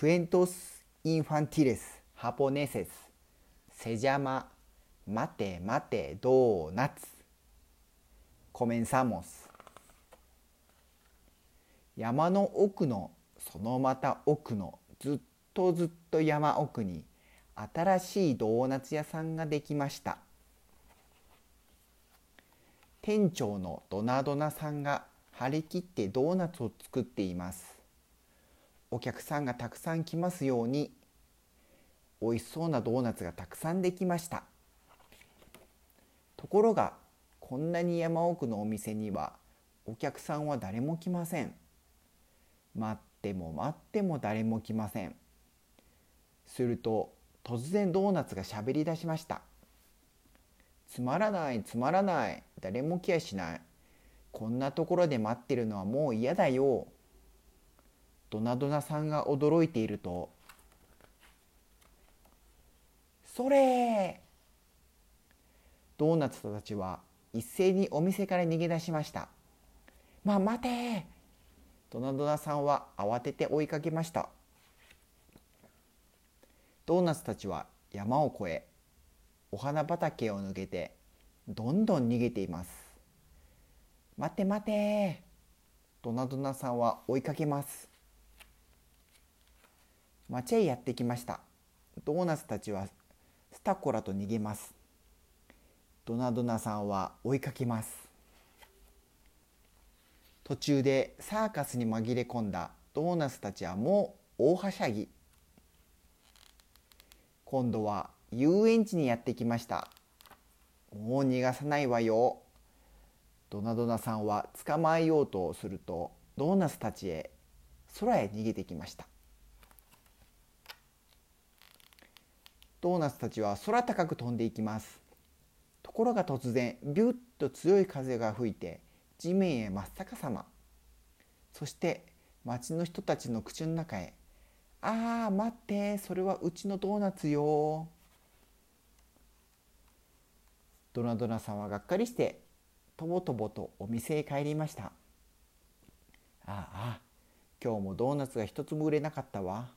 クエントス・インファンティレス・ハポネセスセジャマ待て待てドーナツコメンサモス山の奥のそのまた奥のずっとずっと山奥に新しいドーナツ屋さんができました。店長のドナドナさんが張り切ってドーナツを作っています。お客さんがたくさん来ますように美味しそうなドーナツがたくさんできました。ところがこんなに山奥のお店にはお客さんは誰も来ません。待っても待っても誰も来ません。すると突然ドーナツがしゃべり出しました。つまらないつまらない。誰も来やしない。こんなところで待ってるのはもう嫌だよ。ドナドナさんが驚いていると「それ!」ドーナツたちは一斉にお店から逃げ出しました「まあ待て!」ドナドナさんは慌てて追いかけました。ドーナツたちは山を越えお花畑を抜けてどんどん逃げています。待て待て。ドナドナさんは追いかけます。町へやってきました。ドーナツたちはスタコラと逃げます。ドナドナさんは追いかけます。途中でサーカスに紛れ込んだ。ドーナツたちはもう大はしゃぎ。今度は遊園地にやってきました。もう逃がさないわよ。ドナドナさんは捕まえようとするとドーナツたちへ空へ逃げてきました。ドーナツたちは空高く飛んでいきます。ところが突然ビュッと強い風が吹いて地面へ真っ逆さま。そして町の人たちの口の中へ「ああ待ってそれはうちのドーナツよ」ドナドナさんはがっかりしてとぼとぼとお店へ帰りました。ああ今日もドーナツが一つも売れなかったわ。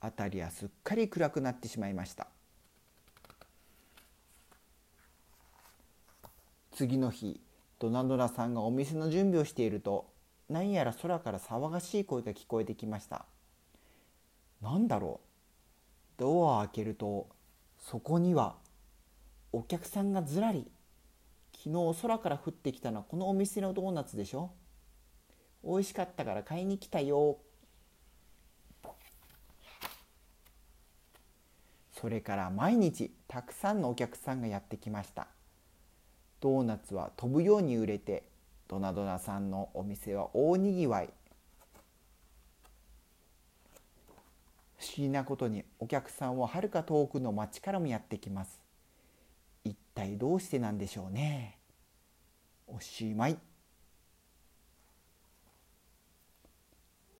辺りはすっかり暗くなってしまいました。次の日ドナドナさんがお店の準備をしていると何やら空から騒がしい声が聞こえてきました。何だろう？ドアを開けるとそこにはお客さんがずらり昨日空から降ってきたのはこのお店のドーナツでしょ？美味しかったから買いに来たよ。それから毎日たくさんのお客さんがやってきました。ドーナツは飛ぶように売れてドナドナさんのお店は大にぎわい。不思議なことにお客さんははるか遠くの町からもやってきます。一体どうしてなんでしょうね。おしまい。